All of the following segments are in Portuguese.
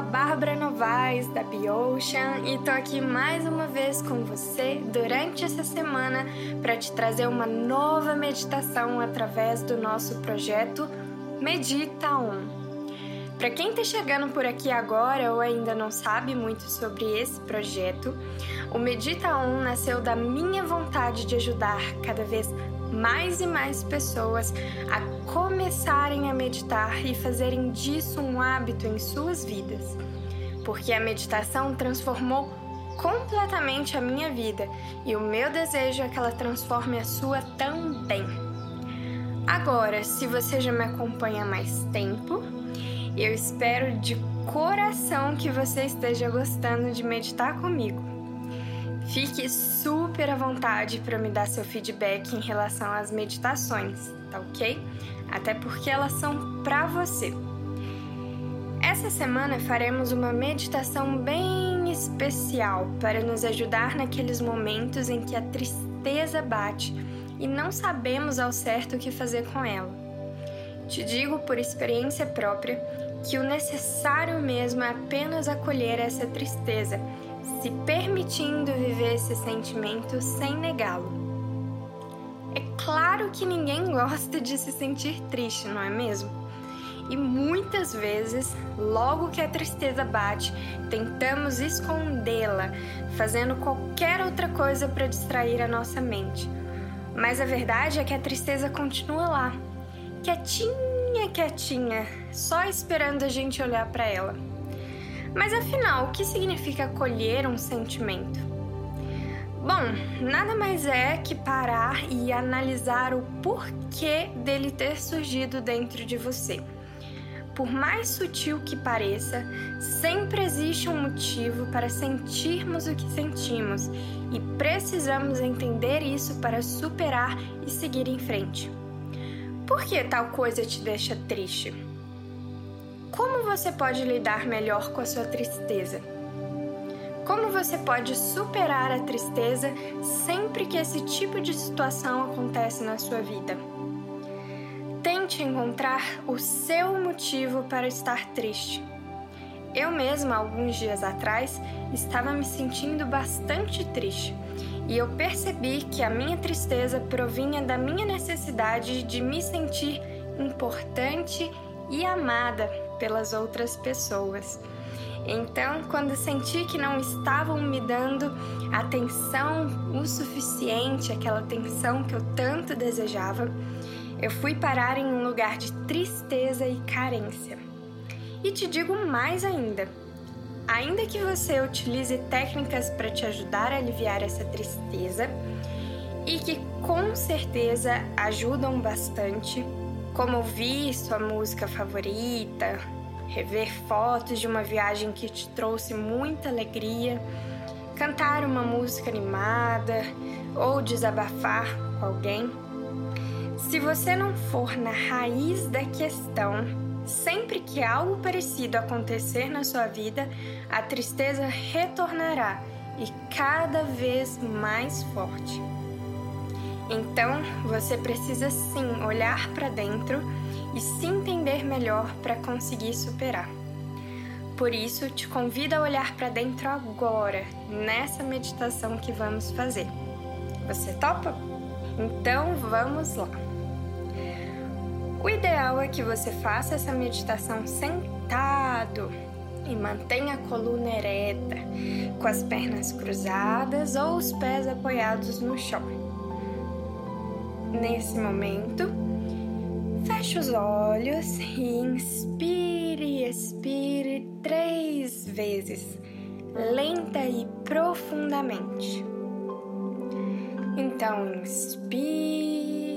a Bárbara Novaes da Biocean e tô aqui mais uma vez com você durante essa semana para te trazer uma nova meditação através do nosso projeto Medita On. Para quem está chegando por aqui agora ou ainda não sabe muito sobre esse projeto, o Medita On nasceu da minha vontade de ajudar cada vez mais e mais pessoas a começarem a meditar e fazerem disso um hábito em suas vidas. Porque a meditação transformou completamente a minha vida e o meu desejo é que ela transforme a sua também. Agora, se você já me acompanha há mais tempo, eu espero de coração que você esteja gostando de meditar comigo. Fique super à vontade para me dar seu feedback em relação às meditações, tá ok? Até porque elas são para você. Essa semana faremos uma meditação bem especial para nos ajudar naqueles momentos em que a tristeza bate e não sabemos ao certo o que fazer com ela. Te digo por experiência própria que o necessário mesmo é apenas acolher essa tristeza se permitindo viver esse sentimento sem negá-lo. É claro que ninguém gosta de se sentir triste, não é mesmo? E muitas vezes, logo que a tristeza bate, tentamos escondê-la, fazendo qualquer outra coisa para distrair a nossa mente. Mas a verdade é que a tristeza continua lá, quietinha, quietinha, só esperando a gente olhar para ela. Mas afinal, o que significa acolher um sentimento? Bom, nada mais é que parar e analisar o porquê dele ter surgido dentro de você. Por mais sutil que pareça, sempre existe um motivo para sentirmos o que sentimos e precisamos entender isso para superar e seguir em frente. Por que tal coisa te deixa triste? Como você pode lidar melhor com a sua tristeza? Como você pode superar a tristeza sempre que esse tipo de situação acontece na sua vida? Tente encontrar o seu motivo para estar triste. Eu mesma, alguns dias atrás, estava me sentindo bastante triste e eu percebi que a minha tristeza provinha da minha necessidade de me sentir importante e amada pelas outras pessoas. Então, quando senti que não estavam me dando atenção o suficiente, aquela atenção que eu tanto desejava, eu fui parar em um lugar de tristeza e carência. E te digo mais ainda: ainda que você utilize técnicas para te ajudar a aliviar essa tristeza, e que com certeza ajudam bastante, como ouvir sua música favorita, rever fotos de uma viagem que te trouxe muita alegria, cantar uma música animada ou desabafar com alguém. Se você não for na raiz da questão, sempre que algo parecido acontecer na sua vida, a tristeza retornará e cada vez mais forte. Então, você precisa sim olhar para dentro e se entender melhor para conseguir superar. Por isso, te convido a olhar para dentro agora, nessa meditação que vamos fazer. Você topa? Então, vamos lá. O ideal é que você faça essa meditação sentado e mantenha a coluna ereta, com as pernas cruzadas ou os pés apoiados no chão. Nesse momento, feche os olhos e inspire, expire três vezes, lenta e profundamente. Então, inspire.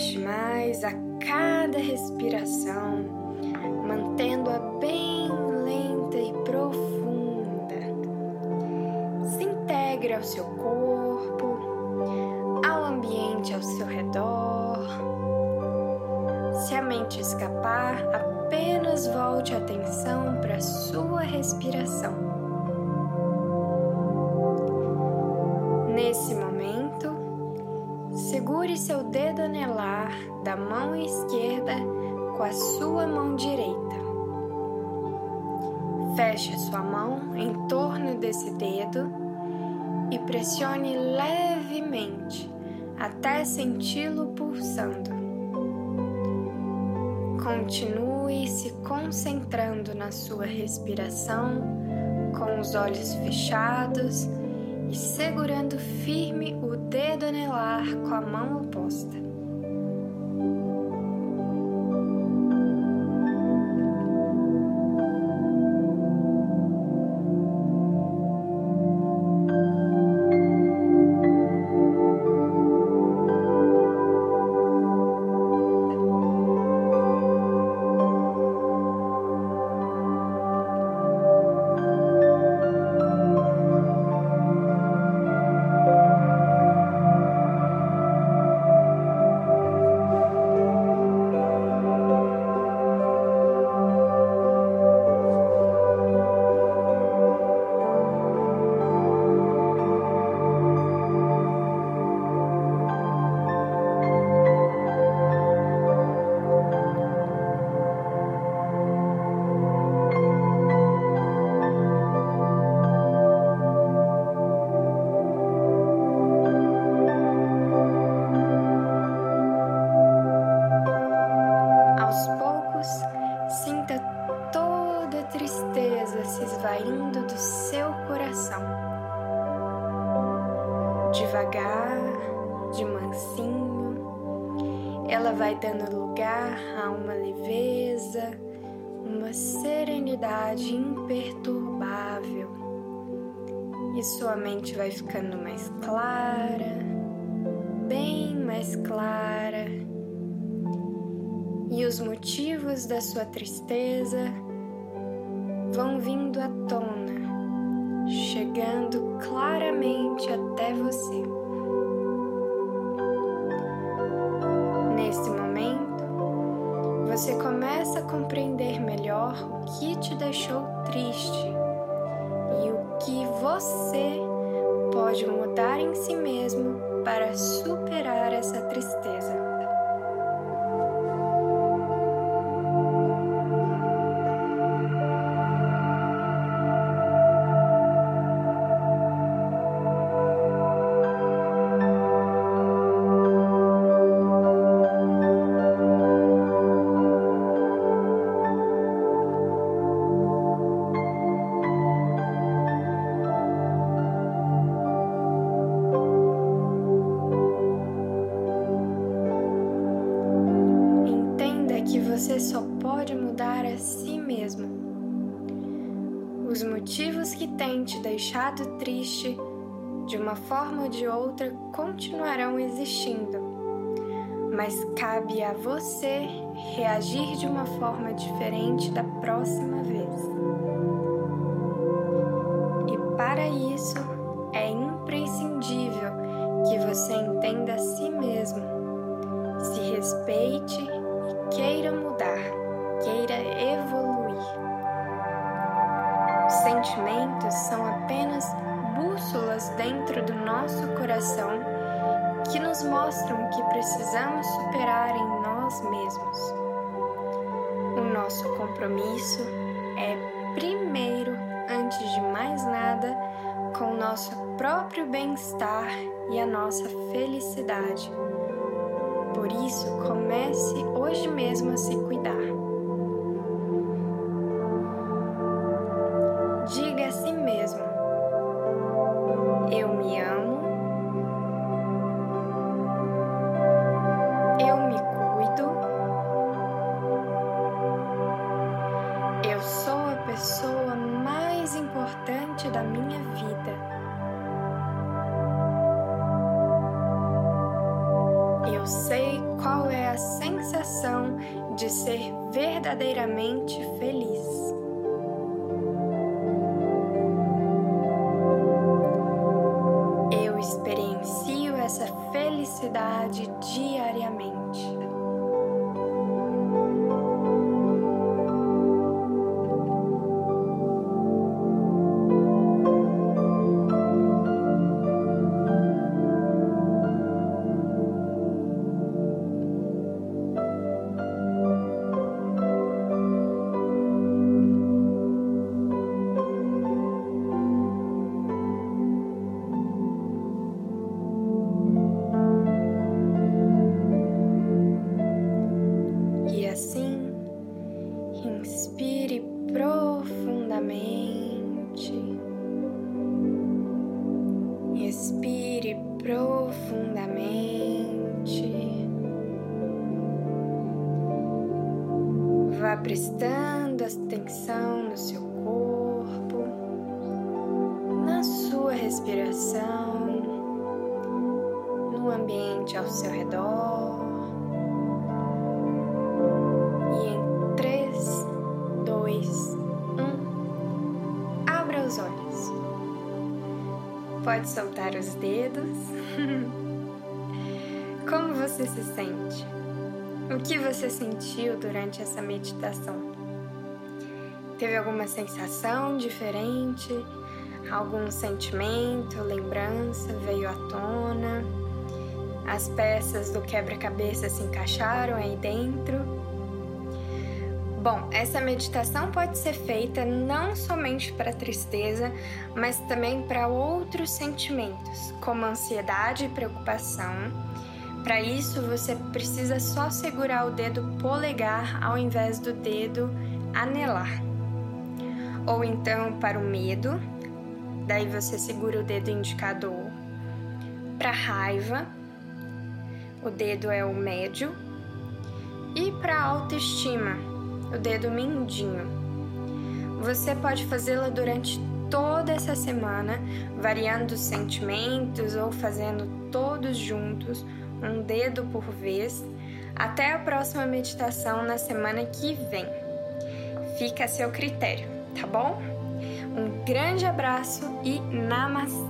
relaxe mais a cada respiração, mantendo-a bem lenta e profunda. Se integre ao seu corpo, ao ambiente ao seu redor. Se a mente escapar, apenas volte a atenção para a sua respiração. Feche sua mão em torno desse dedo e pressione levemente até senti-lo pulsando. Continue se concentrando na sua respiração com os olhos fechados e segurando firme o dedo anelar com a mão oposta. Devagar, de mansinho, ela vai dando lugar a uma leveza, uma serenidade imperturbável. E sua mente vai ficando mais clara, bem mais clara. E os motivos da sua tristeza vão vindo à tona chegando claramente até você. Nesse momento, você começa a compreender melhor o que te deixou triste e o que você pode mudar em si mesmo para superar essa tristeza. Os motivos que têm te deixado triste, de uma forma ou de outra, continuarão existindo, mas cabe a você reagir de uma forma diferente da próxima vez. E para isso é imprescindível que você entenda a si mesmo, se respeite e queira mudar, dentro do nosso coração que nos mostram que precisamos superar em nós mesmos. O nosso compromisso é, primeiro, antes de mais nada, com o nosso próprio bem-estar e a nossa felicidade. Por isso, comece hoje mesmo a se cuidar. Ser verdadeiramente feliz. Respiração, no ambiente ao seu redor. E em 3, 2, 1, abra os olhos. Pode soltar os dedos. Como você se sente? O que você sentiu durante essa meditação? Teve alguma sensação diferente? Algum sentimento, lembrança veio à tona? As peças do quebra-cabeça se encaixaram aí dentro? Bom, essa meditação pode ser feita não somente para tristeza, mas também para outros sentimentos, como ansiedade e preocupação para isso, você precisa só segurar o dedo polegar ao invés do dedo anelar. Ou então para o medo, daí você segura o dedo indicador. Para raiva, o dedo é o médio. E para autoestima, o dedo mindinho. Você pode fazê-la durante toda essa semana, variando os sentimentos ou fazendo todos juntos um dedo por vez. Até a próxima meditação na semana que vem. Fica a seu critério, tá bom? Um grande abraço e namastê!